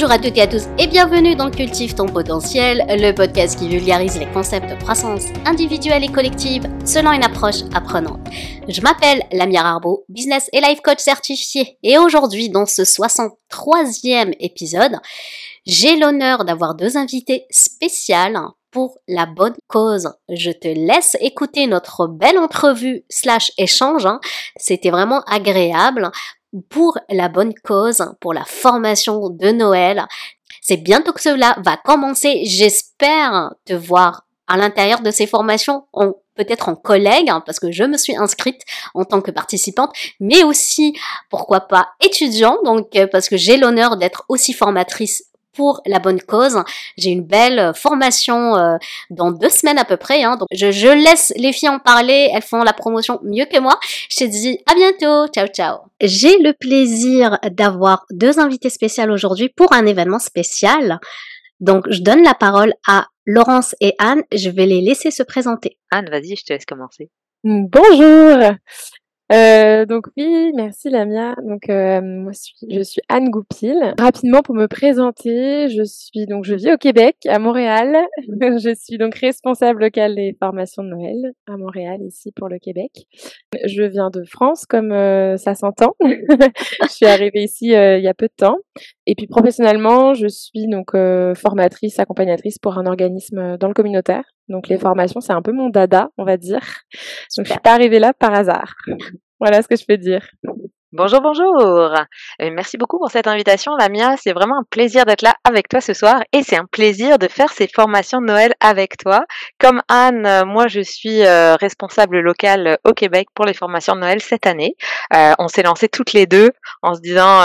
Bonjour à toutes et à tous et bienvenue dans Cultive ton potentiel, le podcast qui vulgarise les concepts de croissance individuelle et collective selon une approche apprenante. Je m'appelle Lamia Arbo, business et life coach certifié et aujourd'hui dans ce 63e épisode, j'ai l'honneur d'avoir deux invités spéciales pour la bonne cause. Je te laisse écouter notre belle entrevue slash échange. Hein. C'était vraiment agréable pour la bonne cause, pour la formation de Noël. C'est bientôt que cela va commencer. J'espère te voir à l'intérieur de ces formations, peut-être en collègue, hein, parce que je me suis inscrite en tant que participante, mais aussi, pourquoi pas, étudiant, donc euh, parce que j'ai l'honneur d'être aussi formatrice pour la bonne cause. J'ai une belle formation euh, dans deux semaines à peu près. Hein. donc je, je, laisse les filles en parler. Elles font la promotion mieux que moi. Je te dis à bientôt. Ciao ciao. J'ai le plaisir d'avoir deux invités spéciales aujourd'hui pour un événement spécial. Donc je donne la parole à Laurence et Anne. Je vais les laisser se présenter. Anne, vas-y, je te laisse commencer. Bonjour. Euh, donc oui, merci Lamia. Donc euh, moi je suis Anne Goupil. Rapidement pour me présenter, je suis donc je vis au Québec, à Montréal. je suis donc responsable locale des formations de Noël à Montréal ici pour le Québec. Je viens de France comme euh, ça s'entend. je suis arrivée ici euh, il y a peu de temps. Et puis professionnellement, je suis donc formatrice, accompagnatrice pour un organisme dans le communautaire. Donc les formations, c'est un peu mon dada, on va dire. Donc je suis pas arrivée là par hasard. Voilà ce que je peux dire. Bonjour, bonjour. Euh, merci beaucoup pour cette invitation, Lamia. C'est vraiment un plaisir d'être là avec toi ce soir et c'est un plaisir de faire ces formations de Noël avec toi. Comme Anne, euh, moi je suis euh, responsable locale au Québec pour les formations de Noël cette année. on s'est lancé toutes les deux en se disant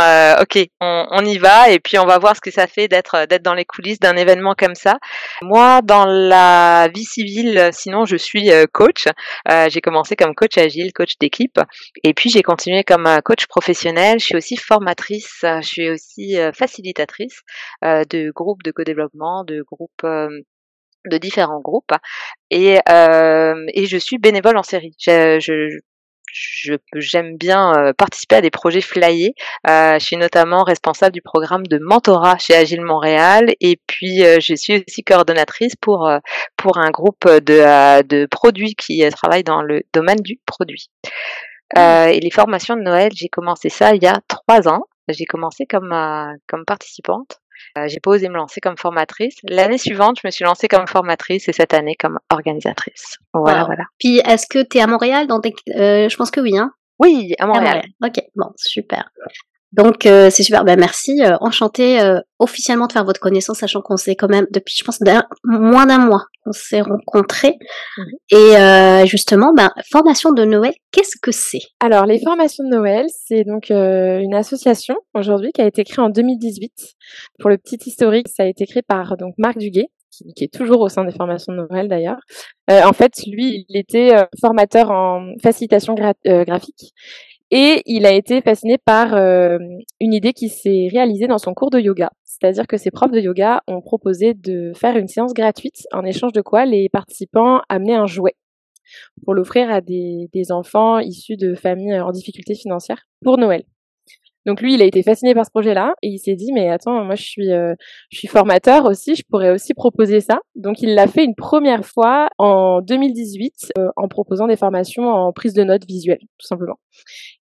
ok, on, y va et puis on va voir ce que ça fait d'être d'être dans les coulisses d'un événement comme ça. Moi, dans la vie civile, sinon je suis coach. j'ai commencé comme coach agile, coach d'équipe et puis j'ai continué comme coach coach professionnel, je suis aussi formatrice, je suis aussi facilitatrice de groupes de co-développement, de groupes de différents groupes et, et je suis bénévole en série. Je, j'aime bien participer à des projets flyés. je suis notamment responsable du programme de mentorat chez Agile Montréal et puis je suis aussi coordonnatrice pour pour un groupe de, de produits qui travaille dans le domaine du produit. Euh, et les formations de Noël, j'ai commencé ça il y a trois ans. J'ai commencé comme euh, comme participante. Euh, j'ai pas osé me lancer comme formatrice. L'année suivante, je me suis lancée comme formatrice et cette année comme organisatrice. Voilà, voilà. Puis est-ce que tu es à Montréal dans Je pense que oui, hein. Oui, à Montréal. à Montréal. Ok, bon, super. Donc euh, c'est super. Ben merci. Euh, enchanté euh, officiellement de faire votre connaissance, sachant qu'on s'est quand même depuis, je pense, moins d'un mois, on s'est rencontrés. Et justement, ben formation de Noël, qu'est-ce que c'est? Alors les formations de Noël, c'est donc une association aujourd'hui qui a été créée en 2018. Pour le petit historique, ça a été créé par donc Marc Duguay, qui, est toujours au sein des formations de Noël d'ailleurs. en fait, lui, il était formateur en facilitation graphique et il a été fasciné par euh, une idée qui s'est réalisée dans son cours de yoga. C'est-à-dire que ses profs de yoga ont proposé de faire une séance gratuite, en échange de quoi les participants amenaient un jouet pour l'offrir à des, enfants issus de familles en difficulté financière pour Noël. Donc lui, il a été fasciné par ce projet-là et il s'est dit mais attends, moi je suis euh, formateur aussi, je pourrais aussi proposer ça. Donc il l'a fait une première fois en 2018 euh, en proposant des formations en prise de notes visuelle tout simplement.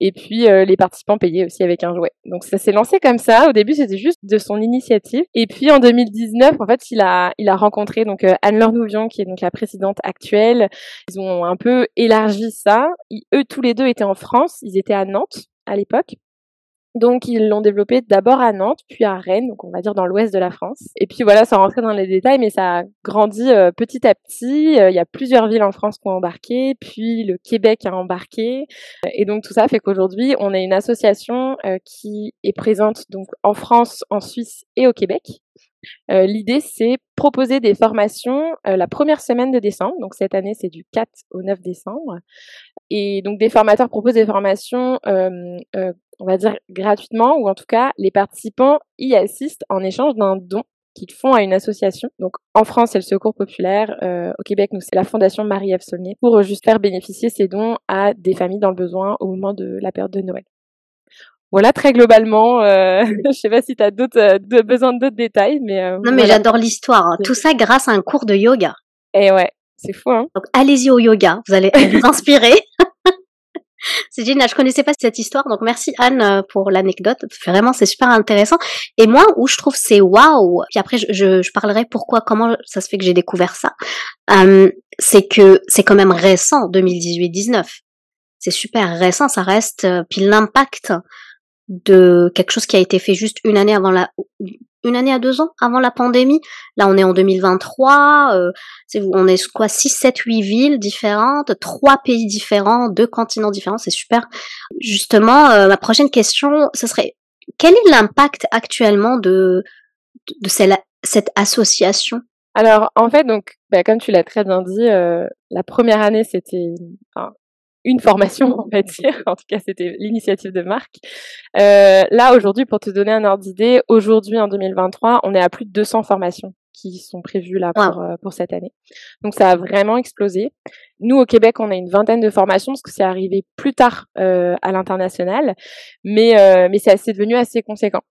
Et puis euh, les participants payaient aussi avec un jouet. Donc ça s'est lancé comme ça. Au début, c'était juste de son initiative. Et puis en 2019, en fait, il a il a rencontré donc Anne-Laure Nouvion qui est donc la présidente actuelle. Ils ont un peu élargi ça. eux tous les deux étaient en France, ils étaient à Nantes à l'époque. Donc ils l'ont développé d'abord à Nantes, puis à Rennes, donc on va dire dans l'ouest de la France. Et puis voilà, sans rentrer dans les détails, mais ça a grandi euh, petit à petit. Euh, il y a plusieurs villes en France qui ont embarqué, puis le Québec a embarqué. Et donc tout ça fait qu'aujourd'hui, on est une association euh, qui est présente donc en France, en Suisse et au Québec. L'idée, c'est proposer des formations la première semaine de décembre. Donc cette année, c'est du 4 au 9 décembre. Et donc des formateurs proposent des formations on va dire gratuitement, ou en tout cas, les participants y assistent en échange d'un don qu'ils font à une association. Donc en France, c'est le Secours populaire. Euh, au Québec, nous, c'est la Fondation Marie-Ève Saulnier pour juste faire bénéficier ces dons à des familles dans le besoin au moment de la période de Noël. Voilà, très globalement, euh, je sais pas si tu as d'autres, euh, besoin d'autres détails, mais euh, non, mais j'adore l'histoire. Hein. Tout ça grâce à un cours de yoga. Et eh ouais, c'est fou. Hein Donc allez-y au yoga, vous allez vous inspirer. c'est génial. Je connaissais pas cette histoire, donc merci Anne pour l'anecdote. Vraiment, c'est super intéressant. Et moi, où je trouve c'est waouh. Puis après, je, je, parlerai pourquoi, comment ça se fait que j'ai découvert ça. Euh, c'est que c'est quand même récent, 2018-19. C'est super récent, ça reste. puis l'impact de quelque chose qui a été fait juste une année avant la une année à deux ans avant la pandémie. Là, on est en 2023. Euh, on est quoi 6, 7, 8 villes différentes, trois pays différents, deux continents différents. C'est super. Justement, euh, ma prochaine question, ce serait quel est l'impact actuellement de, de, cette, association? Alors, en fait, donc, bah, comme tu l'as très bien dit, euh, la première année, c'était une formation, on va dire. En tout cas, c'était l'initiative de Marc. Euh, là, aujourd'hui, pour te donner un ordre d'idée, aujourd'hui, en 2023, on est à plus de 200 formations qui sont prévues là pour, euh, pour cette année. Donc, ça a vraiment explosé. Nous, au Québec, on a une vingtaine de formations parce que c'est arrivé plus tard euh, à l'international, mais, euh, mais c'est devenu assez conséquent.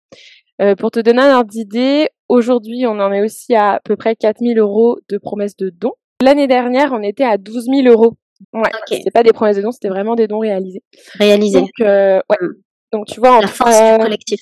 Euh, pour te donner un ordre d'idée, aujourd'hui, on en est aussi à, à peu près 4000 euros de promesses de dons. L'année dernière, on était à 12 000 euros Ouais, c'était pas des promesses de dons, c'était vraiment des dons réalisés. Réalisés. Donc, euh, ouais. Mm. Donc, tu vois, la force du collectif.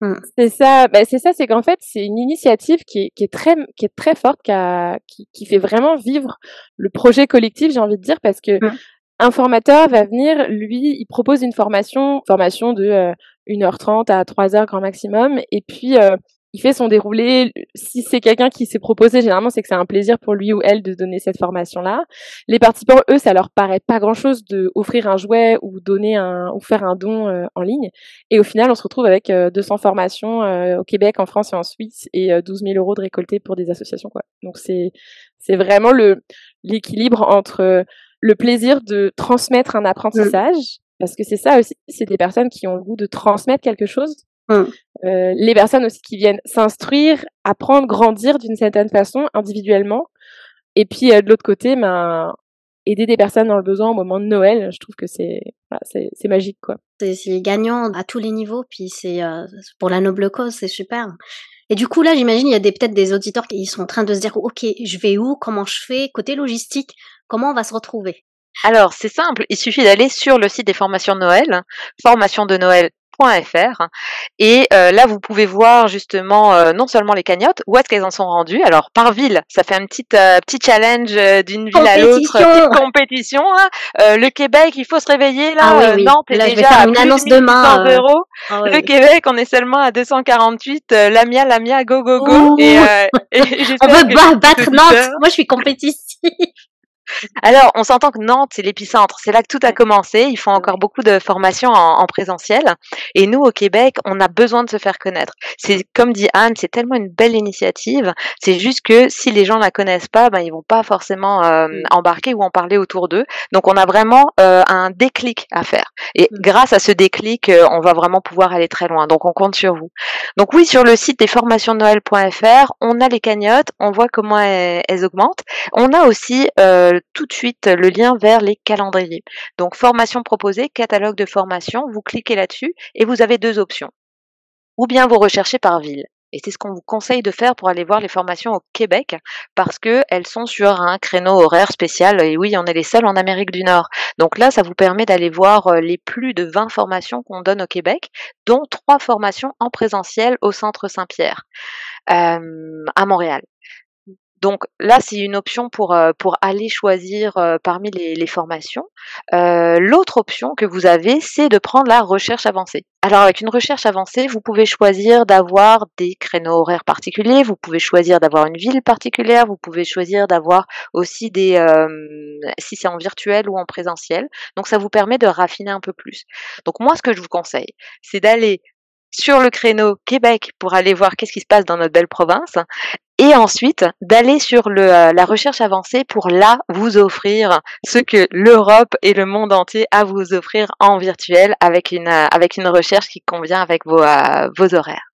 Mm. C'est ça, bah, c'est ça, c'est qu'en fait, c'est une initiative qui est, qui est très, qui est très forte, qui, a, qui, qui fait vraiment vivre le projet collectif, j'ai envie de dire, parce que mm. un formateur va venir, lui, il propose une formation, formation de euh, 1h30 à 3h grand maximum, et puis euh, il fait son déroulé. Si c'est quelqu'un qui s'est proposé, généralement, c'est que c'est un plaisir pour lui ou elle de donner cette formation-là. Les participants, eux, ça leur paraît pas grand-chose de offrir un jouet ou donner un ou faire un don euh, en ligne. Et au final, on se retrouve avec 200 euh, formations euh, au Québec, en France et en Suisse et 12 000 euros de récoltés pour des associations. Quoi. Donc c'est c'est vraiment le l'équilibre entre le plaisir de transmettre un apprentissage. Parce que c'est ça aussi, c'est des personnes qui ont le goût de transmettre quelque chose, Mmh. Euh, les personnes aussi qui viennent s'instruire, apprendre, grandir d'une certaine façon individuellement. Et puis euh, de l'autre côté, ben, aider des personnes dans le besoin au moment de Noël, je trouve que c'est voilà, c'est magique quoi. C'est gagnant à tous les niveaux, puis c'est euh, pour la noble cause, c'est super. Et du coup là, j'imagine il y a peut-être des auditeurs qui sont en train de se dire ok, je vais où, comment je fais, côté logistique, comment on va se retrouver? Alors, c'est simple, il suffit d'aller sur le site des formations de Noël, formation de Noël et euh, là vous pouvez voir justement euh, non seulement les cagnottes où est-ce qu'elles en sont rendues. Alors par ville ça fait un petit euh, petit challenge d'une ville à l'autre petite compétition hein. le Québec il faut se réveiller là ah oui, Nantes est déjà à une annonce demain euros. Ah le Québec on est seulement à 248 Lamia Lamia go go go. Et, et on veut battre Nantes. moi je suis compétitive alors, on s'entend que Nantes, c'est l'épicentre. C'est là que tout a commencé. Ils font encore beaucoup de formations en, présentiel. Et nous, au Québec, on a besoin de se faire connaître. C'est comme dit Anne, c'est tellement une belle initiative. C'est juste que si les gens la connaissent pas, ben ils vont pas forcément euh, embarquer ou en parler autour d'eux. Donc, on a vraiment euh, un déclic à faire. Et grâce à ce déclic, euh, on va vraiment pouvoir aller très loin. Donc, on compte sur vous. Donc oui, sur le site des formations Noël.fr, on a les cagnottes, on voit comment elles, elles augmentent. On a aussi tout de suite le lien vers les calendriers. Donc formation proposée, catalogue de formation, vous cliquez là-dessus et vous avez deux options. Ou bien vous recherchez par ville. Et c'est ce qu'on vous conseille de faire pour aller voir les formations au Québec, parce qu'elles sont sur un créneau horaire spécial. Et oui, on est les seuls en Amérique du Nord. Donc là, ça vous permet d'aller voir euh, les plus de 20 formations qu'on donne au Québec, dont trois formations en présentiel au Centre Saint-Pierre, euh, à Montréal. Donc là, c'est une option pour, euh, pour aller choisir euh, parmi les, les formations. Euh, L'autre option que vous avez, c'est de prendre la recherche avancée. Alors avec une recherche avancée, vous pouvez choisir d'avoir des créneaux horaires particuliers, vous pouvez choisir d'avoir une ville particulière, vous pouvez choisir d'avoir aussi des, euh, si c'est en virtuel ou en présentiel. Donc ça vous permet de raffiner un peu plus. Donc moi, ce que je vous conseille, c'est d'aller sur le créneau Québec pour aller voir qu'est-ce qui se passe dans notre belle province et ensuite d'aller sur le, euh, la recherche avancée pour là vous offrir ce que l'Europe et le monde entier a à vous offrir en virtuel avec une, euh, avec une recherche qui convient avec vos, euh, vos horaires.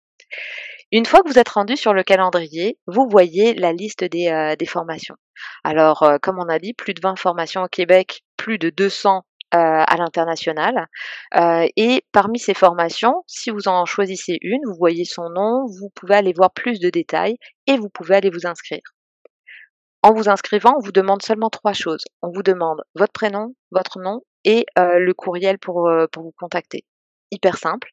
Une fois que vous êtes rendu sur le calendrier, vous voyez la liste des, des formations. Alors, comme on a dit, plus de 20 formations au Québec, plus de 200 à l'international. et parmi ces formations, si vous en choisissez une, vous voyez son nom, vous pouvez aller voir plus de détails et vous pouvez aller vous inscrire. En vous inscrivant, on vous demande seulement trois choses. On vous demande votre prénom, votre nom et le courriel pour, pour vous contacter. Hyper simple.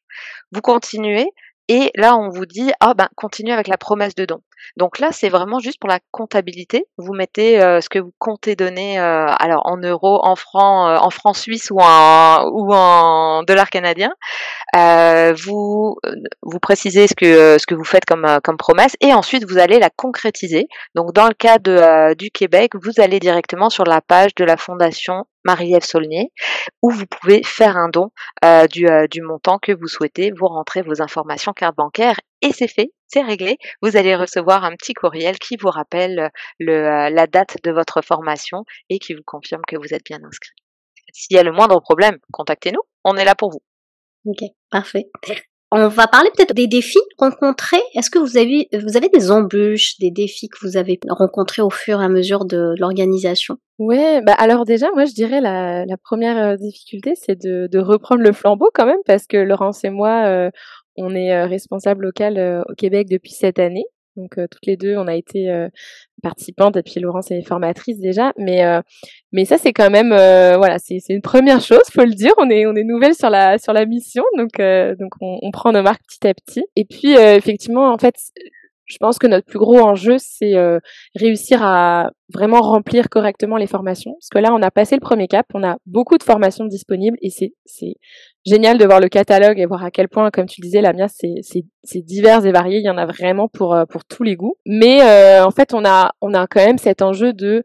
Vous continuez et là, on vous dit, ah ben, continuez avec la promesse de don. Donc là, c'est vraiment juste pour la comptabilité. Vous mettez euh, ce que vous comptez donner, euh, alors en euros, en francs, euh, en francs suisses ou en, ou en dollars canadiens. vous vous précisez ce que ce que vous faites comme comme promesse et ensuite vous allez la concrétiser. Donc dans le cas de, du Québec, vous allez directement sur la page de la fondation Marie-Ève Saulnier, où vous pouvez faire un don euh, du, euh, du, montant que vous souhaitez, vous rentrez vos informations carte bancaire et c'est fait, c'est réglé. Vous allez recevoir un petit courriel qui vous rappelle le, euh, la date de votre formation et qui vous confirme que vous êtes bien inscrit. S'il y a le moindre problème, contactez-nous, on est là pour vous. Ok, parfait. On va parler peut-être des défis rencontrés. Est-ce que vous avez, vous avez des embûches, des défis que vous avez rencontrés au fur et à mesure de l'organisation? Ouais, bah alors déjà, moi je dirais la, la première euh, difficulté, c'est de, de, reprendre le flambeau quand même, parce que Laurence et moi, euh, on est euh, responsable local au Québec depuis cette année. Donc toutes les deux, on a été participantes et puis Laurence est formatrice déjà. Mais mais ça c'est quand même voilà, c'est c'est une première chose, faut le dire. On est on est nouvelle sur la sur la mission, donc donc on, on, prend nos marques petit à petit. Et puis effectivement, en fait, je pense que notre plus gros enjeu, c'est euh, réussir à vraiment remplir correctement les formations. Parce que là, on a passé le premier cap, on a beaucoup de formations disponibles et c'est, génial de voir le catalogue et voir à quel point, comme tu disais, la mienne, c'est, divers et varié. Il y en a vraiment pour, euh, pour tous les goûts. Mais euh, en fait, on a, on a quand même cet enjeu de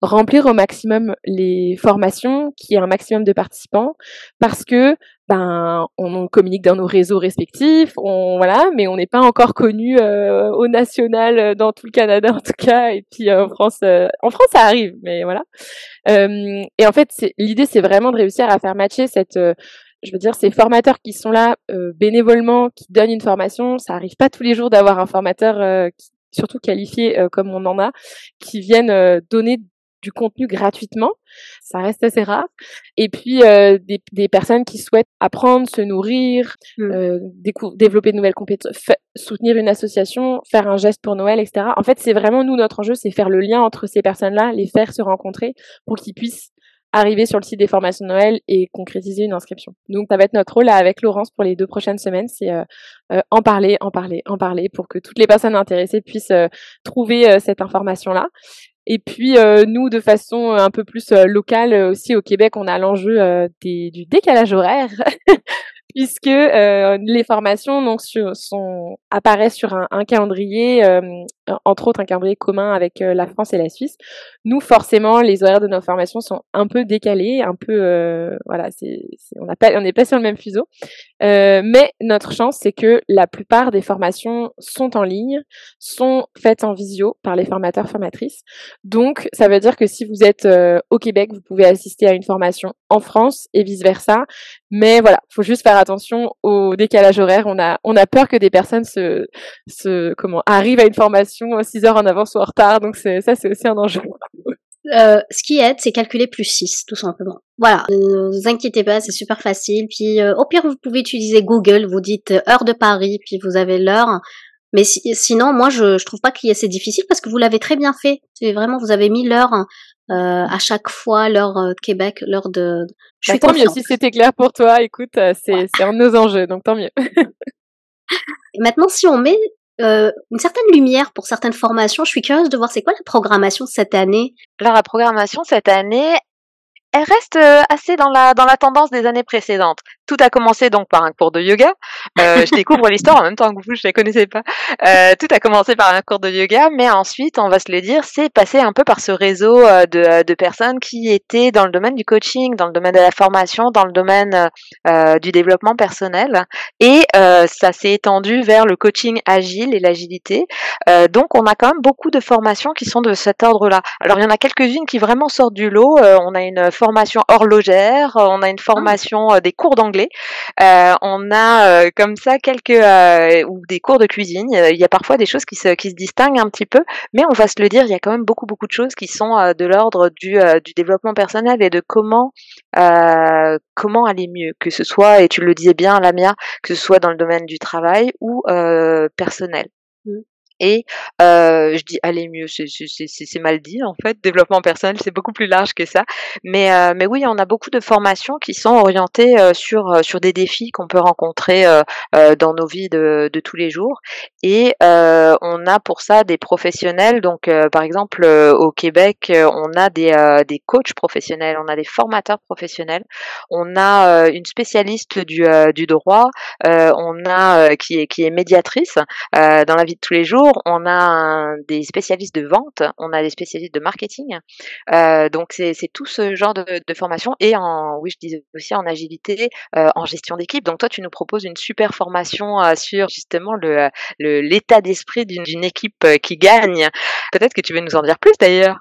remplir au maximum les formations, qui y ait un maximum de participants, parce que ben on, communique dans nos réseaux respectifs, on voilà, mais on n'est pas encore connu euh, au national euh, dans tout le Canada en tout cas, et puis euh, en France, en France ça arrive, mais voilà. et en fait, l'idée c'est vraiment de réussir à faire matcher cette je veux dire, ces formateurs qui sont là bénévolement, qui donnent une formation, ça arrive pas tous les jours d'avoir un formateur surtout qualifié comme on en a, qui viennent donner du contenu gratuitement. Ça reste assez rare. Et puis euh, des, des, personnes qui souhaitent apprendre, se nourrir, mmh. euh, développer de nouvelles compétences, soutenir une association, faire un geste pour Noël, etc. En fait, c'est vraiment nous notre enjeu, c'est faire le lien entre ces personnes-là, les faire se rencontrer pour qu'ils puissent arriver sur le site des formations de Noël et concrétiser une inscription. Donc ça va être notre rôle là, avec Laurence pour les deux prochaines semaines, c'est euh, euh en parler, en parler, en parler pour que toutes les personnes intéressées puissent euh, trouver cette information-là. Et puis euh, nous, de façon un peu plus euh, locale euh, aussi au Québec, on a l'enjeu du décalage horaire. puisque euh, les formations donc sont apparaissent sur un, calendrier, euh, entre autres un calendrier commun avec euh, la France et la Suisse. Nous, forcément, les horaires de nos formations sont un peu décalés, un peu voilà, c'est, on n'est pas sur le même fuseau. mais notre chance, c'est que la plupart des formations sont en ligne, sont faites en visio par les formateurs formatrices. Donc, ça veut dire que si vous êtes au Québec, vous pouvez assister à une formation en France et vice versa. Mais voilà, faut juste faire attention au décalage horaire. On a, on a peur que des personnes se, comment, arrivent à une formation 6 heures en avance ou en retard. Donc ça, c'est aussi un enjeu. Euh, ce qui aide, c'est calculer plus 6, tout simplement. Voilà, ne vous inquiétez pas, c'est super facile. Puis euh, au pire, vous pouvez utiliser Google, vous dites euh, heure de Paris, puis vous avez l'heure. Mais sinon, moi, je, je trouve pas qu'il y ait assez difficile parce que vous l'avez très bien fait. C'est vraiment, vous avez mis l'heure euh, à chaque fois l'heure de Québec, l'heure de. Je suis bah, tant mieux si c'était clair pour toi. Écoute, c'est c'est un de nos enjeux, donc tant mieux. Et maintenant, si on met euh, une certaine lumière pour certaines formations, je suis curieuse de voir c'est quoi la programmation cette année. Alors la programmation cette année, elle reste euh, assez dans la dans la tendance des années précédentes. Tout a commencé donc par un cours de yoga. Euh, je découvre l'histoire en même temps que vous, je la connaissais pas. Euh, tout a commencé par un cours de yoga, mais ensuite, on va se le dire, c'est passé un peu par ce réseau euh, de, de, personnes qui étaient dans le domaine du coaching, dans le domaine de la formation, dans le domaine euh, du développement personnel, et ça s'est étendu vers le coaching agile et l'agilité. donc, on a quand même beaucoup de formations qui sont de cet ordre-là. Alors, il y en a quelques-unes qui vraiment sortent du lot. on a une formation horlogère, on a une formation des cours d'anglais d'anglais. on a comme ça quelques ou des cours de cuisine. Il y a parfois des choses qui se distinguent un petit peu, mais on va se le dire, il y a quand même beaucoup beaucoup de choses qui sont de l'ordre du développement personnel et de comment comment aller mieux, que ce soit et tu le disais bien, Lamia, que ce soit dans le domaine du travail ou personnel. Mmh. Et je dis aller mieux, c'est mal dit en fait. Développement personnel, c'est beaucoup plus large que ça. Mais mais oui, on a beaucoup de formations qui sont orientées sur sur des défis qu'on peut rencontrer dans nos vies de, de tous les jours. Et on a pour ça des professionnels. Donc par exemple au Québec, on a des des coachs professionnels, on a des formateurs professionnels, on a une spécialiste du du droit, on a qui est qui est médiatrice dans la vie de tous les jours on a des spécialistes de vente, on a des spécialistes de marketing. Euh, donc c'est tout ce genre de, formation et en oui je disais aussi en agilité, euh, en gestion d'équipe. Donc toi tu nous proposes une super formation euh, sur justement le l'état d'esprit d'une équipe qui gagne. Peut-être que tu veux nous en dire plus d'ailleurs.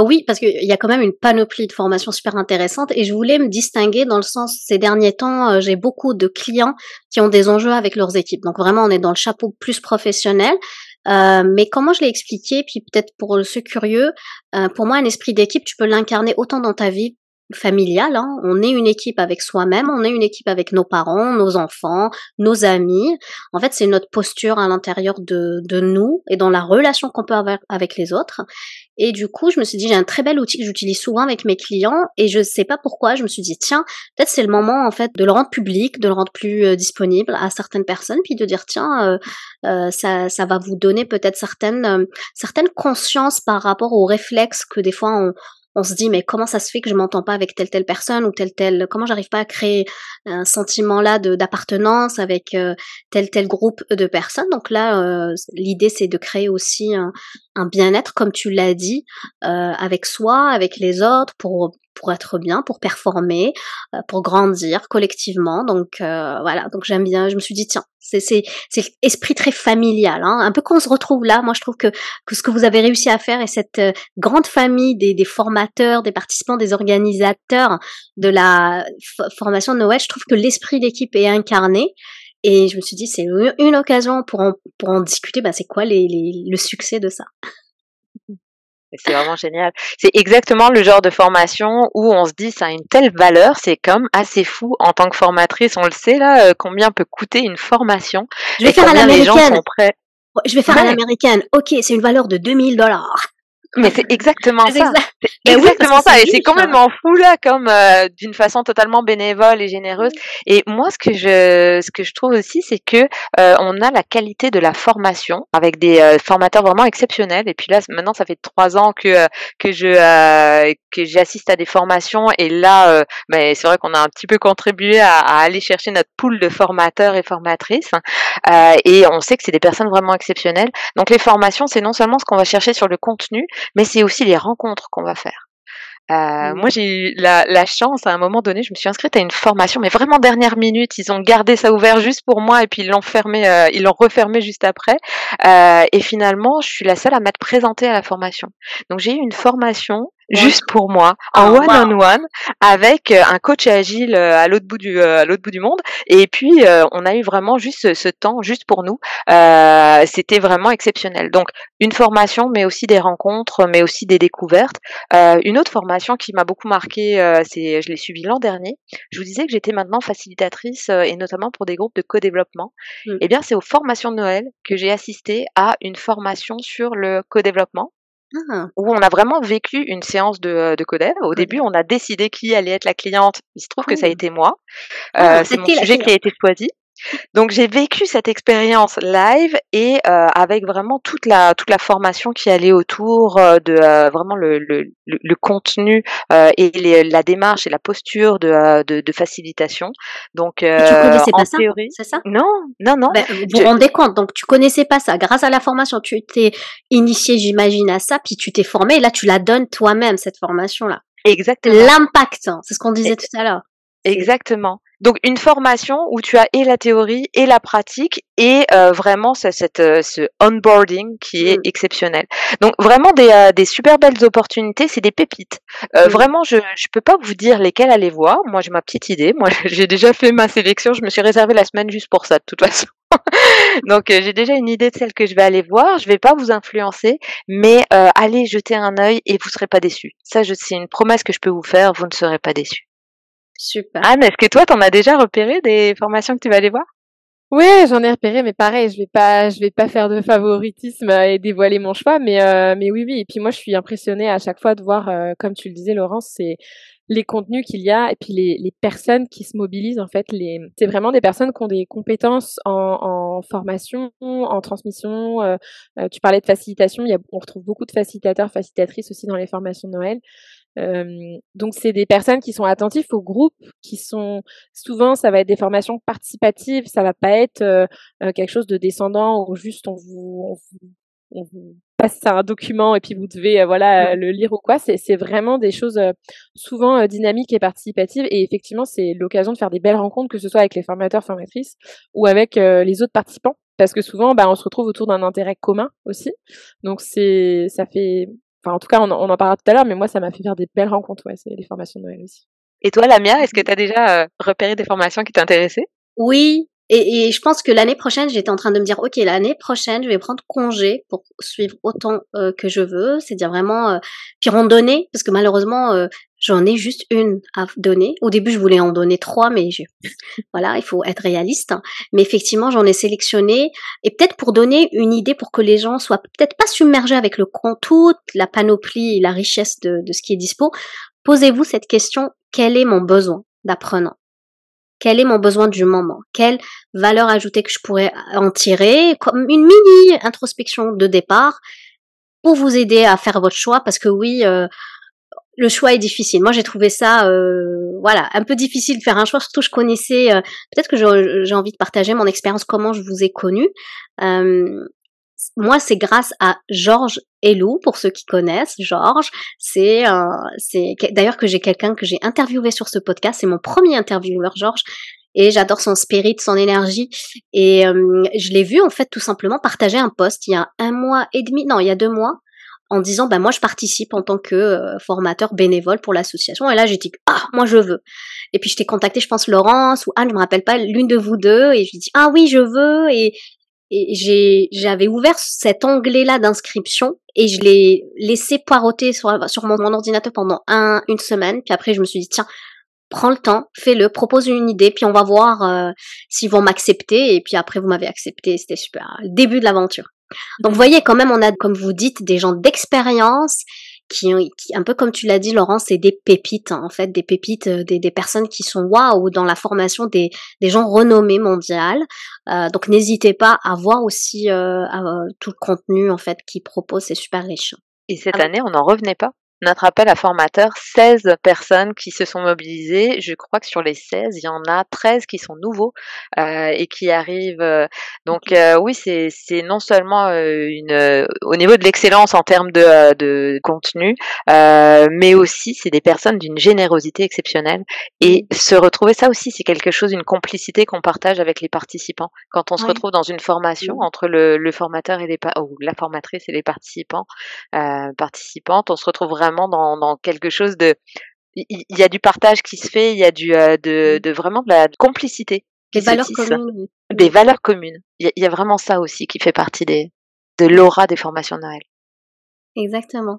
Oui, parce qu'il y a quand même une panoplie de formations super intéressantes et je voulais me distinguer dans le sens, ces derniers temps, j'ai beaucoup de clients qui ont des enjeux avec leurs équipes. Donc vraiment, on est dans le chapeau plus professionnel. Euh, mais comment je l'ai expliqué, puis peut-être pour ceux curieux, pour moi, un esprit d'équipe, tu peux l'incarner autant dans ta vie familiale. Hein. On est une équipe avec soi-même, on est une équipe avec nos parents, nos enfants, nos amis. En fait, c'est notre posture à l'intérieur de, nous et dans la relation qu'on peut avoir avec les autres. Et du coup, je me suis dit, j'ai un très bel outil que j'utilise souvent avec mes clients et je sais pas pourquoi, je me suis dit, tiens, peut-être c'est le moment en fait de le rendre public, de le rendre plus euh, disponible à certaines personnes, puis de dire, tiens, euh, euh, ça, ça va vous donner peut-être certaines, certaines consciences par rapport aux réflexes que des fois on, on se dit mais comment ça se fait que je m'entends pas avec telle telle personne ou telle telle comment j'arrive pas à créer un sentiment là de d'appartenance avec euh, tel tel groupe de personnes? Donc là euh, l'idée c'est de créer aussi un, bien-être comme tu l'as dit euh, avec soi avec les autres pour pour être bien, pour performer, euh, pour grandir collectivement. Donc euh, voilà, donc j'aime bien. Je me suis dit tiens, c'est c'est c'est esprit très familial, hein. un peu qu'on se retrouve là. Moi, je trouve que que ce que vous avez réussi à faire et cette euh, grande famille des, des formateurs, des participants, des organisateurs de la formation de Noël, je trouve que l'esprit d'équipe est incarné. Et je me suis dit, c'est une occasion pour en, pour en discuter, bah, c'est quoi les, les, le succès de ça? C'est vraiment génial. C'est exactement le genre de formation où on se dit ça a une telle valeur, c'est comme assez fou en tant que formatrice, on le sait là, euh, combien peut coûter une formation. Je vais faire à l'américaine. Je vais faire à l'américaine. Ok, c'est une valeur de 2000 dollars. Mais c'est exactement ça. C'est exactement ça. Et c'est complètement fou là, comme euh, d'une façon totalement bénévole et généreuse. Et moi, ce que je, ce que je trouve aussi, c'est que euh, on a la qualité de la formation avec des euh, formateurs vraiment exceptionnels. Et puis là, maintenant, ça fait trois ans que que je que j'assiste à des formations. Et là, ben, c'est vrai qu'on a un petit peu contribué à, à, aller chercher notre pool de formateurs et formatrices. et on sait que c'est des personnes vraiment exceptionnelles. Donc les formations, c'est non seulement ce qu'on va chercher sur le contenu, mais c'est aussi les rencontres qu'on va faire. Euh, mmh. Moi, j'ai eu la, la, chance, à un moment donné, je me suis inscrite à une formation, mais vraiment dernière minute. Ils ont gardé ça ouvert juste pour moi et puis ils l'ont fermé, euh, ils l'ont refermé juste après. Euh, et finalement, je suis la seule à m'être présentée à la formation. Donc, j'ai eu une formation juste pour moi, en one on one, avec euh, un coach agile euh, à l'autre bout du euh, à l'autre bout du monde. Et puis on a eu vraiment juste ce, temps juste pour nous. C'était vraiment exceptionnel. Donc une formation, mais aussi des rencontres, mais aussi des découvertes. une autre formation qui m'a beaucoup marqué, c'est je l'ai suivie l'an dernier. Je vous disais que j'étais maintenant facilitatrice et notamment pour des groupes de co-développement. Mmh. Eh bien, c'est aux formations de Noël que j'ai assisté à une formation sur le co-développement. Ah. où on a vraiment vécu une séance de, euh, de codev. Au début, on a décidé qui allait être la cliente. Il se trouve que ça a été moi. Ah, euh, c'est mon sujet qui a été choisi. Donc j'ai vécu cette expérience live et euh, avec vraiment toute la toute la formation qui allait autour euh, de euh, vraiment le, le, le contenu et les, la démarche et la posture de, de, de facilitation. Donc tu connaissais pas ça, c'est ça? Non, non, non. Ben, vous vous rendez compte Donc tu connaissais pas ça. Grâce à la formation, tu t'es initié, j'imagine, à ça, puis tu t'es formé. Et là, tu la donnes toi-même cette formation là. Exactement. L'impact, hein, c'est ce qu'on disait tout à l'heure. Exactement. Donc une formation où tu as et la théorie et la pratique et euh, vraiment ce, cette, euh, ce onboarding qui est Mm. exceptionnel. Donc vraiment des, euh, des super belles opportunités, c'est des pépites. Euh, Mm. Vraiment, je je peux pas vous dire lesquelles aller voir. Moi, j'ai ma petite idée. Moi, j'ai déjà fait ma sélection. Je me suis réservé la semaine juste pour ça, de toute façon. Donc euh, j'ai déjà une idée de celle que je vais aller voir. Je vais pas vous influencer, mais euh, allez jeter un œil et vous serez pas déçus. Ça, je- c'est une promesse que je peux vous faire. Vous ne serez pas déçus. Super. Anne, est-ce que toi, t'en as déjà repéré des formations que tu vas aller voir? Ouais, j'en ai repéré, mais pareil, je vais pas, je vais pas faire de favoritisme et dévoiler mon choix, mais euh, mais oui, oui. Et puis moi, je suis impressionnée à chaque fois de voir, euh, comme tu le disais, Laurence, c'est les contenus qu'il y a et puis les, les personnes qui se mobilisent. En fait, les, c'est vraiment des personnes qui ont des compétences en, en formation, en transmission. euh, euh, tu parlais de facilitation, il y a, on retrouve beaucoup de facilitateurs, facilitatrices aussi dans les formations de Noël. Euh, donc c'est des personnes qui sont attentifs au groupe, qui sont souvent ça va être des formations participatives, ça va pas être euh, quelque chose de descendant où juste on vous, on vous, on vous passe un document et puis vous devez euh, voilà le lire ou quoi. C'est c'est vraiment des choses euh, souvent euh, dynamiques et participatives et effectivement c'est l'occasion de faire des belles rencontres que ce soit avec les formateurs formatrices ou avec euh, les autres participants parce que souvent bah on se retrouve autour d'un intérêt commun aussi. Donc c'est ça fait Enfin, en tout cas, on, en- on en parlera tout à l'heure, mais moi, ça m'a fait faire des belles rencontres, ouais, c'est les formations de Noël aussi. Et toi, Lamia, est-ce que tu as déjà euh, repéré des formations qui t'intéressaient? Oui, et, et je pense que l'année prochaine, j'étais en train de me dire, ok, l'année prochaine, je vais prendre congé pour suivre autant euh, que je veux, c'est-à-dire vraiment, euh, puis randonnée, parce que malheureusement, euh, j'en ai juste une à donner. Au début, je voulais en donner trois, mais j'ai, voilà, il faut être réaliste. Mais effectivement, j'en ai sélectionné, et peut-être pour donner une idée pour que les gens soient peut-être pas submergés avec le con, toute la panoplie la richesse de, de ce qui est dispo. Posez-vous cette question, quel est mon besoin d'apprenant? Quel est mon besoin du moment, quelle valeur ajoutée que je pourrais en tirer, comme une mini introspection de départ pour vous aider à faire votre choix, parce que oui, euh, le choix est difficile. Moi, j'ai trouvé ça, euh, voilà, un peu difficile de faire un choix. Surtout, je connaissais, euh, peut-être que j'ai envie de partager mon expérience, comment je vous ai connu. Moi, c'est grâce à Georges Elou, pour ceux qui connaissent. Georges, c'est, euh, d'ailleurs que j'ai quelqu'un que j'ai interviewé sur ce podcast. C'est mon premier intervieweur, Georges. Et j'adore son spirit, son énergie. Et euh, je l'ai vu en fait tout simplement partager un post il y a un mois et demi, non, il y a deux mois, en disant bah moi je participe en tant que euh, formateur bénévole pour l'association. Et là j'ai dit ah moi je veux. Et puis je t'ai contacté, je pense Laurence ou Anne, je me rappelle pas, l'une de vous deux. Et je dis ah oui je veux. Et j'avais ouvert cet onglet là d'inscription et je l'ai laissé poireauter sur, sur mon, mon ordinateur pendant un une semaine. Puis après je me suis dit tiens prends le temps fais-le propose une idée puis on va voir euh, s'ils vont m'accepter. Et puis après vous m'avez accepté c'était super. Le début de l'aventure. Donc vous voyez quand même on a comme vous dites des gens d'expérience qui, un peu comme tu l'as dit Laurent c'est des pépites hein, en fait des pépites euh, des, des personnes qui sont waouh dans la formation des, des gens renommés mondiales euh, donc n'hésitez pas à voir aussi euh, à- tout le contenu en fait qu'ils proposent, c'est super riche. Et cette Ah année, on n'en revenait pas? Notre appel à formateurs, 16 personnes qui se sont mobilisées. Je crois que sur les 16, il y en a 13 qui sont nouveaux euh, et qui arrivent. euh, donc euh, oui, c'est non seulement une au niveau de l'excellence en termes de, de contenu, euh, mais aussi c'est des personnes d'une générosité exceptionnelle. Et se retrouver, ça aussi, c'est quelque chose, une complicité qu'on partage avec les participants. Quand on se retrouve dans une formation entre le, le formateur et les ou la formatrice et les participants, participantes, on se retrouve vraiment dans, dans quelque chose de il y a du partage qui se fait, il y a du euh, de, Mhm. de vraiment de la complicité Des qui se valeurs communes. des valeurs communes. Il y, a, il y a vraiment ça aussi qui fait partie des de l'aura des formations de Noël. Exactement.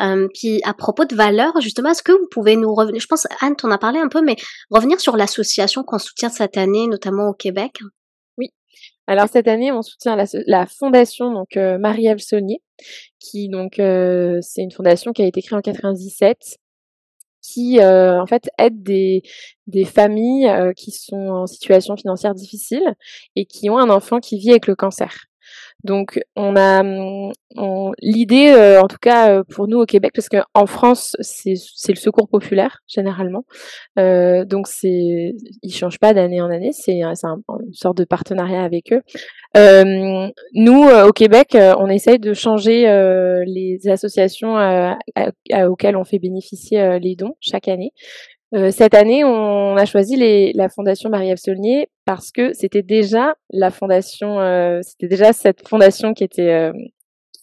Euh, puis à propos de valeurs, justement, est-ce que vous pouvez nous revenir, je pense Anne t'en a parlé un peu, mais revenir sur l'association qu'on soutient cette année, notamment au Québec? Alors cette année, on soutient la, fondation donc euh, Marie-Ève Saunier, qui donc euh, c'est une fondation qui a été créée en 97, qui euh, en fait aide des des familles euh, qui sont en situation financière difficile et qui ont un enfant qui vit avec le cancer. Donc on a on- l'idée, euh, en tout cas euh, pour nous au Québec, parce qu'en France c'est le secours populaire généralement, euh, donc c'est ils changent pas d'année en année, c'est un- c'est un- une sorte de partenariat avec eux. Nous au Québec, on essaye de changer les associations auxquelles on fait bénéficier les dons chaque année. Cette année, on a choisi les, la fondation Marie-Ève Saulnier parce que c'était déjà la fondation, c'était déjà cette fondation qui était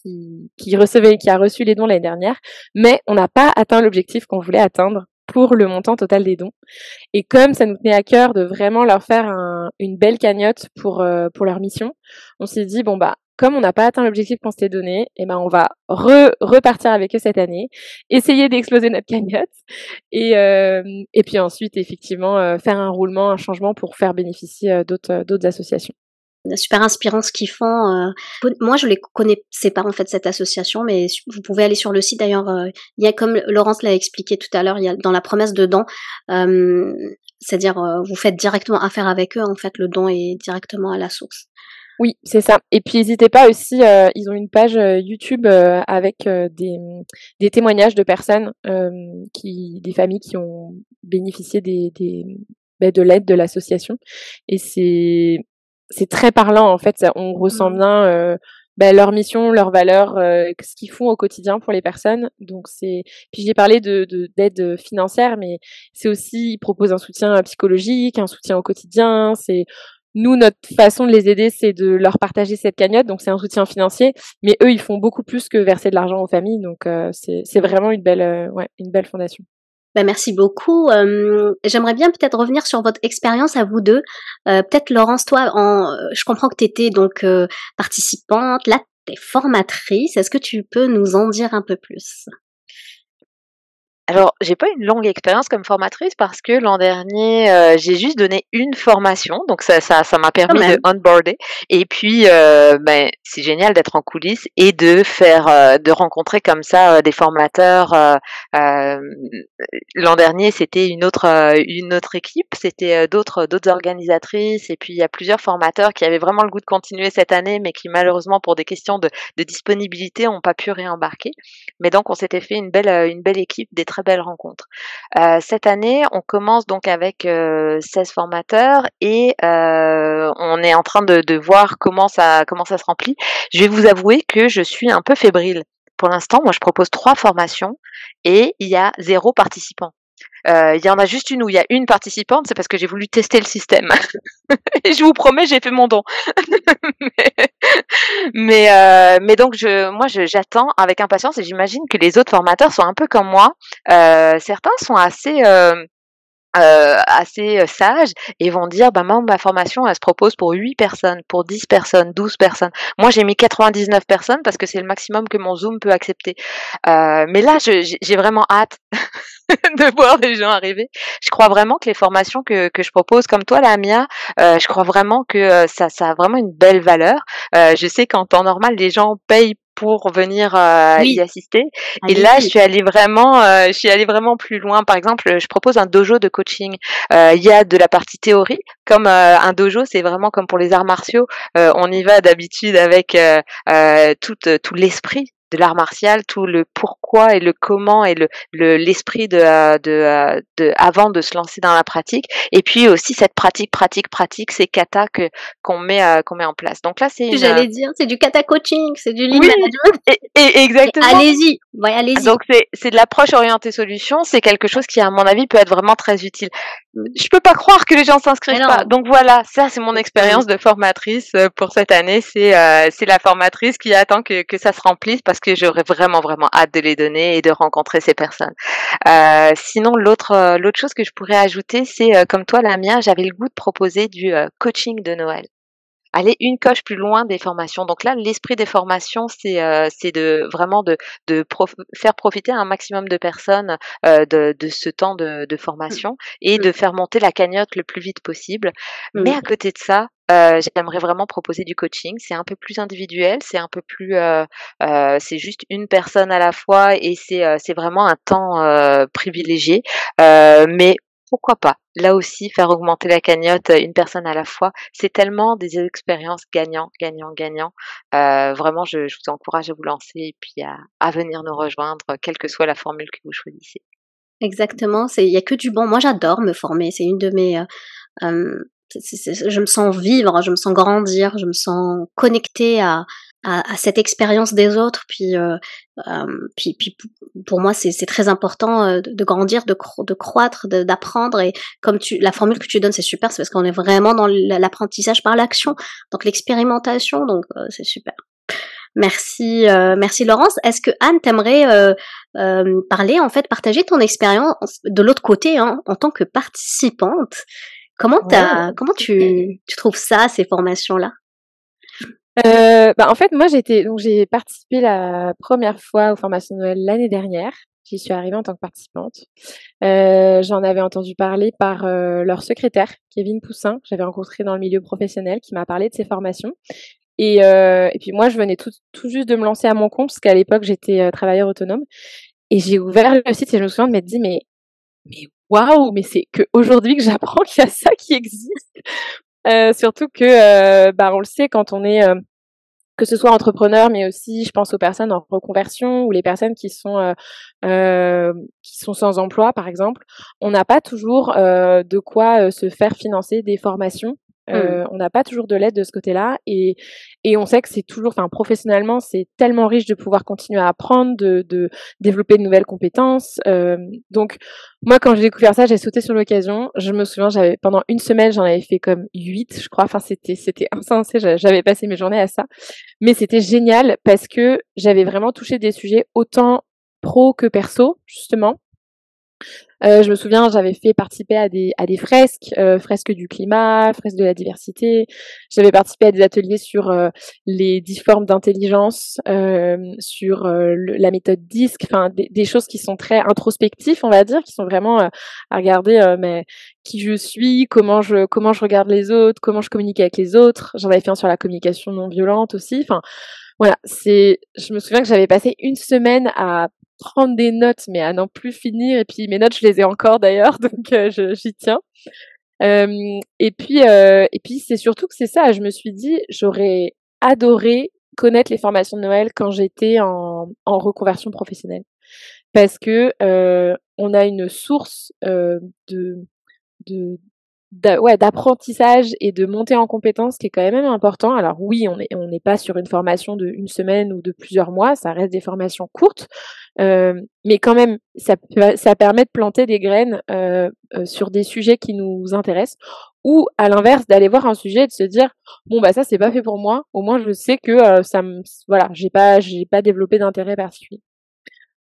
qui, qui, recevait, a reçu les dons l'année dernière, mais on n'a pas atteint l'objectif qu'on voulait atteindre pour le montant total des dons. Et comme ça nous tenait à cœur de vraiment leur faire une belle cagnotte pour euh, pour leur mission, on s'est dit bon bah comme on n'a pas atteint l'objectif qu'on s'était donné, eh ben on va repartir avec eux cette année, essayer d'exploser notre cagnotte et euh, puis ensuite effectivement euh, faire un roulement, un changement pour faire bénéficier d'autres d'autres associations super inspirant ce qu'ils font. Euh. Moi, je les connaissais pas en fait cette association, mais vous pouvez aller sur le site. D'ailleurs, euh, il y a comme Laurence l'a expliqué tout à l'heure, il y a dans la promesse de euh, c'est-à-dire vous faites directement affaire avec eux. En fait, le don est directement à la source. Oui, c'est ça. Et puis n'hésitez pas aussi, ils ont une page YouTube avec des, des témoignages de personnes qui, des familles qui ont bénéficié des, des ben, de l'aide de l'association. Et c'est c'est très parlant en fait. on ressent mmh. bien euh, bah, leur mission, leurs valeurs, euh, ce qu'ils font au quotidien pour les personnes. Donc c'est. Puis j'ai parlé de d'aide financière, mais c'est aussi ils proposent un soutien psychologique, un soutien au quotidien. C'est nous notre façon de les aider, c'est de leur partager cette cagnotte. Donc c'est un soutien financier, mais eux ils font beaucoup plus que verser de l'argent aux familles. Donc euh, c'est vraiment une belle ouais une belle fondation. Ben, merci beaucoup. J'aimerais bien peut-être revenir sur votre expérience à vous deux. Euh, peut-être Laurence, toi, en, je comprends que tu étais donc euh, participante, là tu es formatrice. Est-ce que tu peux nous en dire un peu plus? Alors, j'ai pas une longue expérience comme formatrice parce que l'an dernier, euh, j'ai juste donné une formation, donc ça, ça, ça m'a permis de onboarder. Et puis, euh, ben, c'est génial d'être en coulisses et de faire, euh, de rencontrer comme ça des formateurs. l'an dernier, c'était une autre, une autre équipe, c'était d'autres, d'autres organisatrices. Et puis, il y a plusieurs formateurs qui avaient vraiment le goût de continuer cette année, mais qui malheureusement, pour des questions de, de disponibilité, n'ont pas pu réembarquer. Mais donc, on s'était fait une belle, une belle équipe, des très belles rencontres. Euh, cette année, on commence donc avec 16 euh, formateurs et euh, on est en train de, voir comment ça, comment ça se remplit. Je vais vous avouer que je suis un peu fébrile. Pour l'instant, moi, je propose trois formations et il y a zéro participant. Euh, il y en a juste une où il y a une participante, c'est parce que j'ai voulu tester le système. et je vous promets, j'ai fait mon don. mais euh, mais, donc je, moi j'attends avec impatience et j'imagine que les autres formateurs sont un peu comme moi. Euh, certains sont assez euh, assez euh, sages et vont dire bah moi ma formation elle se propose pour 8 personnes, pour 10 personnes, 12 personnes. Moi j'ai mis 99 personnes parce que c'est le maximum que mon Zoom peut accepter. Euh, mais là j'ai vraiment hâte de voir les gens arriver. Je crois vraiment que les formations que, que je propose, comme toi, la Mia, euh, je crois vraiment que ça, ça a vraiment une belle valeur. Euh, je sais qu'en temps normal, les gens payent pour venir euh, y assister. Et là, je suis allée vraiment, euh, je suis allée vraiment plus loin. Par exemple, je propose un dojo de coaching. Euh, il y a de la partie théorie, comme un dojo, c'est vraiment comme pour les arts martiaux. on y va d'habitude avec tout, tout l'esprit de l'art martial, tout le pourquoi et le comment et le l'esprit de, euh, de, euh, de, avant de se lancer dans la pratique. Et puis aussi cette pratique, pratique, pratique, ces kata que qu'on met euh, qu'on met en place. Donc là, c'est j'allais dire, c'est du kata coaching, c'est du lean management. Et, exactement. Allez-y, ouais, allez-y. Donc c'est c'est de l'approche orientée solution. C'est quelque chose qui, à mon avis, peut être vraiment très utile. Je peux pas croire que les gens s'inscrivent pas. Donc voilà, ça c'est mon expérience de formatrice pour cette année. C'est c'est la formatrice qui attend que que ça se remplisse parce que j'aurais vraiment vraiment hâte de les donner et de rencontrer ces personnes. Euh, sinon, l'autre euh, l'autre chose que je pourrais ajouter, c'est euh, comme toi, la mienne, j'avais le goût de proposer du coaching de Noël aller une coche plus loin des formations. Donc là, l'esprit des formations, c'est c'est de vraiment de, de faire profiter un maximum de personnes de, de ce temps de, de formation et mmh. de faire monter la cagnotte le plus vite possible. Mais mmh. à côté de ça, euh, j'aimerais vraiment proposer du coaching. C'est un peu plus individuel, c'est un peu plus, euh, euh, c'est juste une personne à la fois et c'est c'est vraiment un temps privilégié. mais pourquoi pas? Là aussi, faire augmenter la cagnotte une personne à la fois, c'est tellement des expériences gagnant, gagnant, gagnant. vraiment, je, vous encourage à vous lancer et puis à, venir nous rejoindre, quelle que soit la formule que vous choisissez. Exactement, il y a que du bon. Moi, j'adore me former. C'est une de mes je me sens vivre, je me sens grandir, je me sens connectée à, à, cette expérience des autres. Puis, euh, puis, puis pour moi, c'est très important de, grandir, de, de croître, d'apprendre. Et comme tu, la formule que tu donnes, c'est super, c'est parce qu'on est vraiment dans l'apprentissage par l'action, donc l'expérimentation. Donc c'est super. Merci, merci Laurence. Est-ce que Anne t'aimerait parler en fait, partager ton expérience de l'autre côté hein, en tant que participante? Comment, comment tu, tu trouves ça, ces formations-là? Euh, bah, en fait, moi, j'étais donc j'ai participé la première fois aux formations Noël l'année dernière. J'y suis arrivée en tant que participante. Euh, J'en avais entendu parler par euh, leur secrétaire, Kevin Poussin, que j'avais rencontré dans le milieu professionnel, qui m'a parlé de ces formations. Et, euh, et puis moi, je venais tout, tout juste de me lancer à mon compte, parce qu'à l'époque, j'étais euh, travailleur autonome. Et j'ai ouvert le site et je me souviens de m'être dit, mais, mais waouh, mais c'est qu'aujourd'hui que j'apprends qu'il y a ça qui existe. Euh, surtout que, euh, bah, on le sait quand on est, euh, que ce soit entrepreneur, mais aussi, je pense aux personnes en reconversion ou les personnes qui sont qui sont sans emploi, par exemple, on n'a pas toujours de quoi se faire financer des formations Mmh. Euh, on n'a pas toujours de l'aide de ce côté-là et, et on sait que c'est toujours, enfin professionnellement, c'est tellement riche de pouvoir continuer à apprendre, de, de développer de nouvelles compétences. Euh, donc moi, quand j'ai découvert ça, j'ai sauté sur l'occasion. Je me souviens, j'avais pendant une semaine, j'en avais fait comme huit, je crois. Enfin, c'était c'était insensé. J'avais passé mes journées à ça, mais c'était génial parce que j'avais vraiment touché des sujets autant pro que perso, justement. Euh, je me souviens, j'avais fait participer à des, à des fresques, euh, fresques du climat, fresques de la diversité. J'avais participé à des ateliers sur euh, les dix formes d'intelligence, euh, sur la méthode DISC, enfin des, des, choses qui sont très introspectives, on va dire, qui sont vraiment à regarder mais qui je suis, comment je comment je regarde les autres, comment je communique avec les autres. J'en avais fait un sur la communication non violente aussi. Enfin voilà, c'est. Je me souviens que j'avais passé une semaine à prendre des notes, mais à n'en plus finir. Et puis mes notes, je les ai encore d'ailleurs, donc euh, j'y tiens. Euh, et puis, euh, et puis c'est surtout que c'est ça. Je me suis dit, j'aurais adoré connaître les formations de Noël quand j'étais en, reconversion professionnelle, parce que on a une source de d'apprentissage et de montée en compétences qui est quand même important. Alors oui, on n'est on pas sur une formation de une semaine ou de plusieurs mois, ça reste des formations courtes, euh, mais quand même, ça, ça permet de planter des graines euh, euh, sur des sujets qui nous intéressent, ou à l'inverse d'aller voir un sujet et de se dire bon bah ça c'est pas fait pour moi, au moins je sais que ça me voilà j'ai pas j'ai pas développé d'intérêt particulier.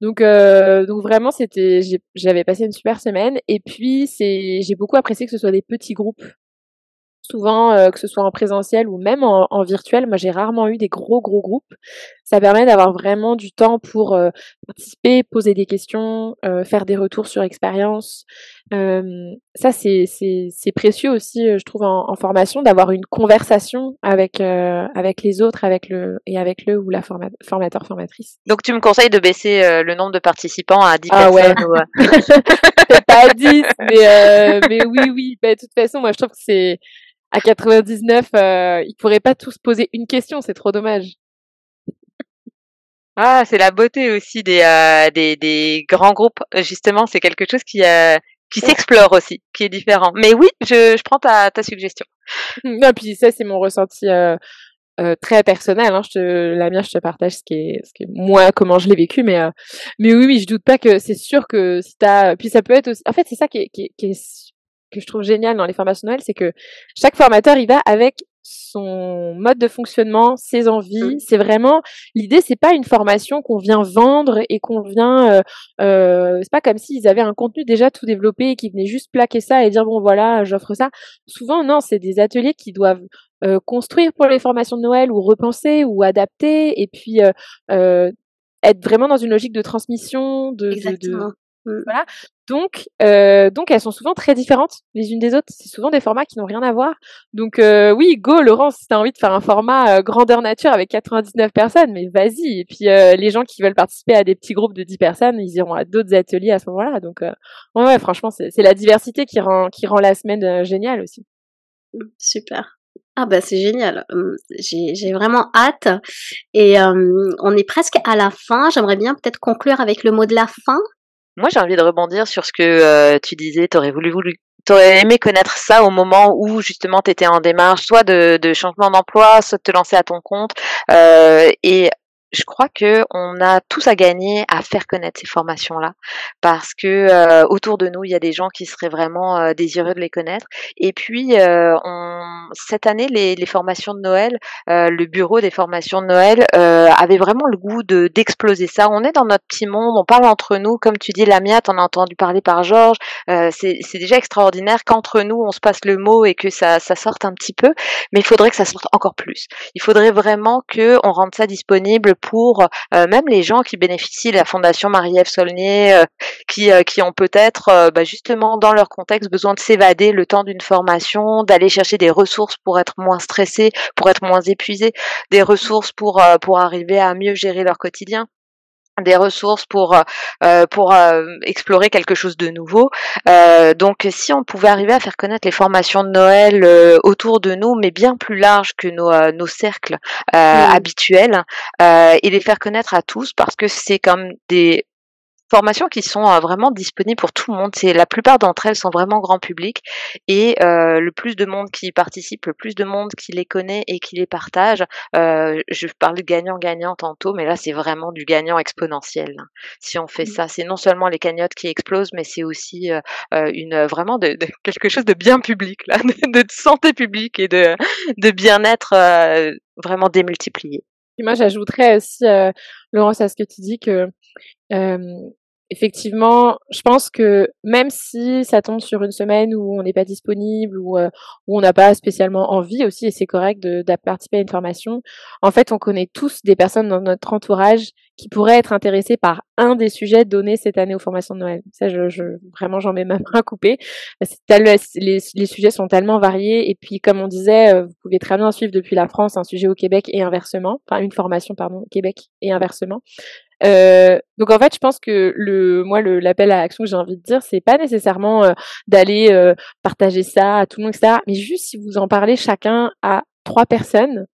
Donc, euh, donc vraiment, c'était, j'avais passé une super semaine. Et puis, c'est, j'ai beaucoup apprécié que ce soit des petits groupes souvent, euh, que ce soit en présentiel ou même en, virtuel, moi j'ai rarement eu des gros gros groupes. Ça permet d'avoir vraiment du temps pour euh, participer, poser des questions, euh, faire des retours sur expérience. Ça c'est c'est précieux aussi, je trouve en, en formation d'avoir une conversation avec avec les autres, avec le et avec le ou la formateur formatrice. Donc tu me conseilles de baisser le nombre de participants à 10 ah personnes ouais. ou... pas à 10 mais mais oui oui, bah, de toute façon moi je trouve que c'est à 99, euh, ils pourraient pas tous poser une question, c'est trop dommage. Ah, c'est la beauté aussi des, euh, des, des grands groupes. Justement, c'est quelque chose qui, euh, qui s'explore aussi, qui est différent. Mais oui, je, je prends ta, ta suggestion. Non, puis ça, c'est mon ressenti euh, euh, très personnel. Hein. Je te, la mienne, je te partage ce qui est, ce qui est moi, comment je l'ai vécu. Mais, euh, mais oui, oui, je doute pas que c'est sûr que si t'as, puis ça peut être aussi. En fait, c'est ça qui est, qui, qui est que je trouve génial dans les formations Noël, c'est que chaque formateur il va avec son mode de fonctionnement, ses envies. Mmh. C'est vraiment l'idée, c'est pas une formation qu'on vient vendre et qu'on vient. Euh, euh, c'est pas comme s'ils avaient un contenu déjà tout développé et qu'ils venaient juste plaquer ça et dire bon voilà, j'offre ça. Souvent non, c'est des ateliers qui doivent euh, construire pour les formations de Noël ou repenser ou adapter et puis euh, euh être vraiment dans une logique de transmission, de, de, de, Mmh. Voilà. Donc, euh, donc elles sont souvent très différentes les unes des autres. C'est souvent des formats qui n'ont rien à voir. Donc euh, oui, go Laurence, si t'as envie de faire un format euh, grandeur nature avec 99 personnes, mais vas-y. Et puis les gens qui veulent participer à des petits groupes de 10 personnes, ils iront à d'autres ateliers à ce moment-là. Donc ouais, ouais, franchement, c'est la diversité qui rend qui rend la semaine géniale aussi. Mmh, super. Ah bah c'est génial, mmh, j'ai vraiment hâte et on est presque à la fin. J'aimerais bien peut-être conclure avec le mot de la fin. Moi, j'ai envie de rebondir sur ce que euh, tu disais. T'aurais voulu, voulu aurais aimé connaître ça au moment où justement tu étais en démarche, soit de, de changement d'emploi, soit de te lancer à ton compte. Euh, et je crois que on a tous à gagner à faire connaître ces formations-là, parce que euh, autour de nous, il y a des gens qui seraient vraiment euh, désireux de les connaître. Et puis, euh, on, cette année, les, les, formations de Noël, le bureau des formations de Noël avait vraiment le goût de d'exploser ça. On est dans notre petit monde, on parle entre nous, comme tu dis, Lamia, t'en as entendu parler par Georges. c'est déjà extraordinaire qu'entre nous, on se passe le mot et que ça, ça sorte un petit peu, mais il faudrait que ça sorte encore plus. Il faudrait vraiment que on rende ça disponible pour euh, même les gens qui bénéficient de la Fondation Marie-Ève Saulnier, euh, qui, euh, qui ont peut-être bah, justement dans leur contexte besoin de s'évader le temps d'une formation, d'aller chercher des ressources pour être moins stressés, pour être moins épuisés, des ressources pour, pour arriver à mieux gérer leur quotidien des ressources pour euh, pour euh, explorer quelque chose de nouveau. Euh, donc si on pouvait arriver à faire connaître les formations de Noël autour de nous, mais bien plus large que nos, nos cercles habituels, et les faire connaître à tous parce que c'est comme des formations qui sont euh, vraiment disponibles pour tout le monde. C'est la plupart d'entre elles sont vraiment grand public et euh, le plus de monde qui y participe, le plus de monde qui les connaît et qui les partage. Euh, je parlais de gagnant-gagnant tantôt, mais là c'est vraiment du gagnant exponentiel. Hein. Si on fait mmh. ça, c'est non seulement les cagnottes qui explosent, mais c'est aussi euh, euh une vraiment de, de, quelque chose de bien public là, de, de santé publique et de de bien-être euh, vraiment démultiplié. Et moi, j'ajouterais aussi, euh, Laurence, à ce que tu dis que euh, effectivement, je pense que même si ça tombe sur une semaine où on n'est pas disponible ou euh, où on n'a pas spécialement envie aussi, et c'est correct de, de, participer à une formation, en fait, on connaît tous des personnes dans notre entourage qui pourraient être intéressées par un des sujets donnés cette année aux formations de Noël. Ça, je, je vraiment, j'en mets ma main coupée. Les, sujets sont tellement variés et puis, comme on disait, euh, vous pouvez très bien suivre depuis la France un sujet au Québec et inversement, enfin une formation pardon au Québec et inversement. Euh, donc en fait, je pense que le, moi, le, l'appel à action que j'ai envie de dire, c'est pas nécessairement euh, d'aller euh, partager ça à tout le monde, etc. Mais juste si vous en parlez chacun à trois personnes,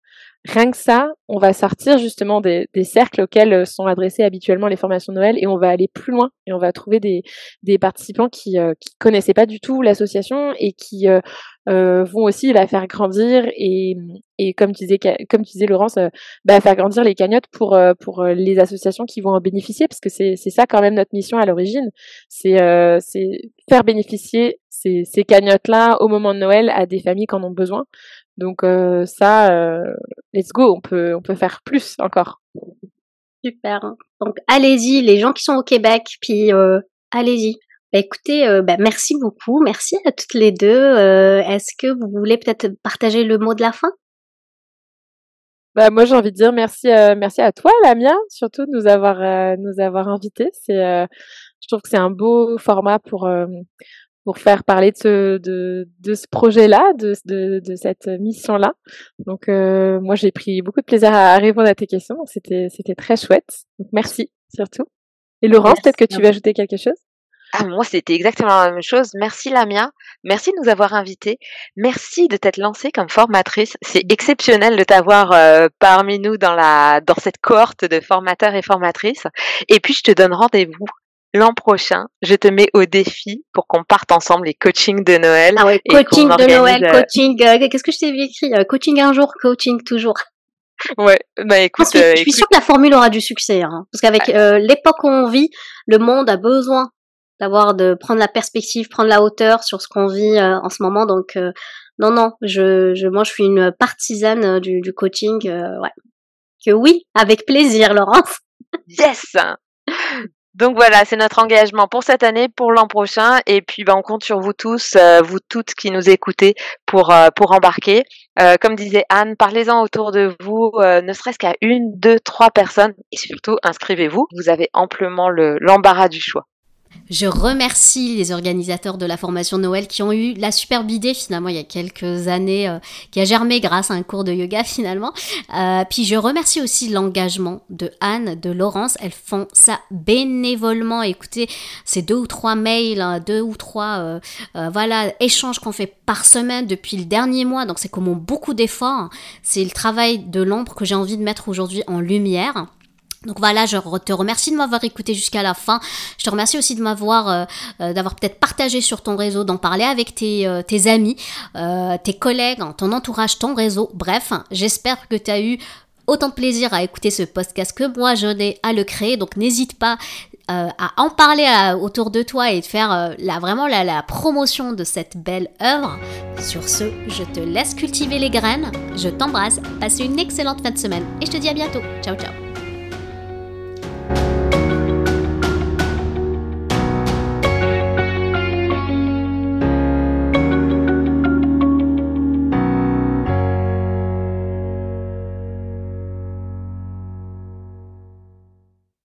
rien que ça, on va sortir justement des, des, cercles auxquels sont adressées habituellement les formations de Noël et on va aller plus loin et on va trouver des, des participants qui, euh, connaissaient pas du tout l'association et qui euh, euh, vont aussi la faire grandir et, et comme tu disais, comme tu disais Laurence, euh, bah, faire grandir les cagnottes pour euh, pour les associations qui vont en bénéficier parce que c'est ça quand même notre mission à l'origine, c'est c'est faire bénéficier ces, ces cagnottes là au moment de Noël à des familles qui en ont besoin. Donc ça, let's go, on peut on peut faire plus encore. Super. Donc allez-y, les gens qui sont au Québec, puis allez-y. Bah, écoutez, euh, bah, merci beaucoup, merci à toutes les deux. Euh, est-ce que vous voulez peut-être partager le mot de la fin? Bah, moi j'ai envie de dire merci euh, merci à toi Lamia surtout de nous avoir nous avoir invités c'est je trouve que c'est un beau format pour pour faire parler de ce de, de ce projet là de, de, de cette mission là donc moi j'ai pris beaucoup de plaisir à, répondre à tes questions c'était c'était très chouette donc merci surtout et Laurence peut-être que tu veux ajouter quelque chose? Ah, moi, c'était exactement la même chose. Merci Lamia. Merci de nous avoir invités. Merci de t'être lancée comme formatrice. C'est exceptionnel de t'avoir euh, parmi nous dans la dans cette cohorte de formateurs et formatrices. Et puis, je te donne rendez-vous l'an prochain. Je te mets au défi pour qu'on parte ensemble les coachings de Noël. Ah ouais, coaching de Noël, euh, coaching. Euh, qu'est-ce que je t'ai écrit Coaching un jour, coaching toujours. Ouais, bah écoute. je suis sûre que la formule aura du succès, hein, parce qu'avec l'époque où on vit, le monde a besoin d'avoir de prendre la perspective, prendre la hauteur sur ce qu'on vit euh, en ce moment. Donc euh, non non, je, je moi je suis une partisane euh, du, du coaching. ouais, que oui, avec plaisir, Laurence. yes. Donc voilà, c'est notre engagement pour cette année, pour l'an prochain, et puis ben, on compte sur vous tous, vous toutes qui nous écoutez pour pour embarquer. comme disait Anne, parlez-en autour de vous, ne serait-ce qu'à une, deux, trois personnes, et surtout inscrivez-vous. Vous avez amplement le l'embarras du choix. Je remercie les organisateurs de la formation Noël qui ont eu la superbe idée finalement il y a quelques années, euh, qui a germé grâce à un cours de yoga finalement. Euh, puis je remercie aussi l'engagement de Anne, de Laurence. Elles font ça bénévolement. Écoutez, c'est deux ou trois mails, hein, deux ou trois euh, voilà échanges qu'on fait par semaine depuis le dernier mois. Donc c'est comme beaucoup d'efforts. C'est le travail de l'ombre que j'ai envie de mettre aujourd'hui en lumière. Donc voilà, je te remercie de m'avoir écouté jusqu'à la fin. Je te remercie aussi de m'avoir, euh, euh, d'avoir peut-être partagé sur ton réseau, d'en parler avec tes, euh, amis, tes collègues, ton entourage, ton réseau. Bref, j'espère que tu as eu autant de plaisir à écouter ce podcast que moi je n'ai à le créer. Donc n'hésite pas à en parler autour de toi et de faire la, vraiment la, la promotion de cette belle œuvre. Sur ce, je te laisse cultiver les graines. Je t'embrasse. Passe une excellente fin de semaine et je te dis à bientôt. Ciao ciao.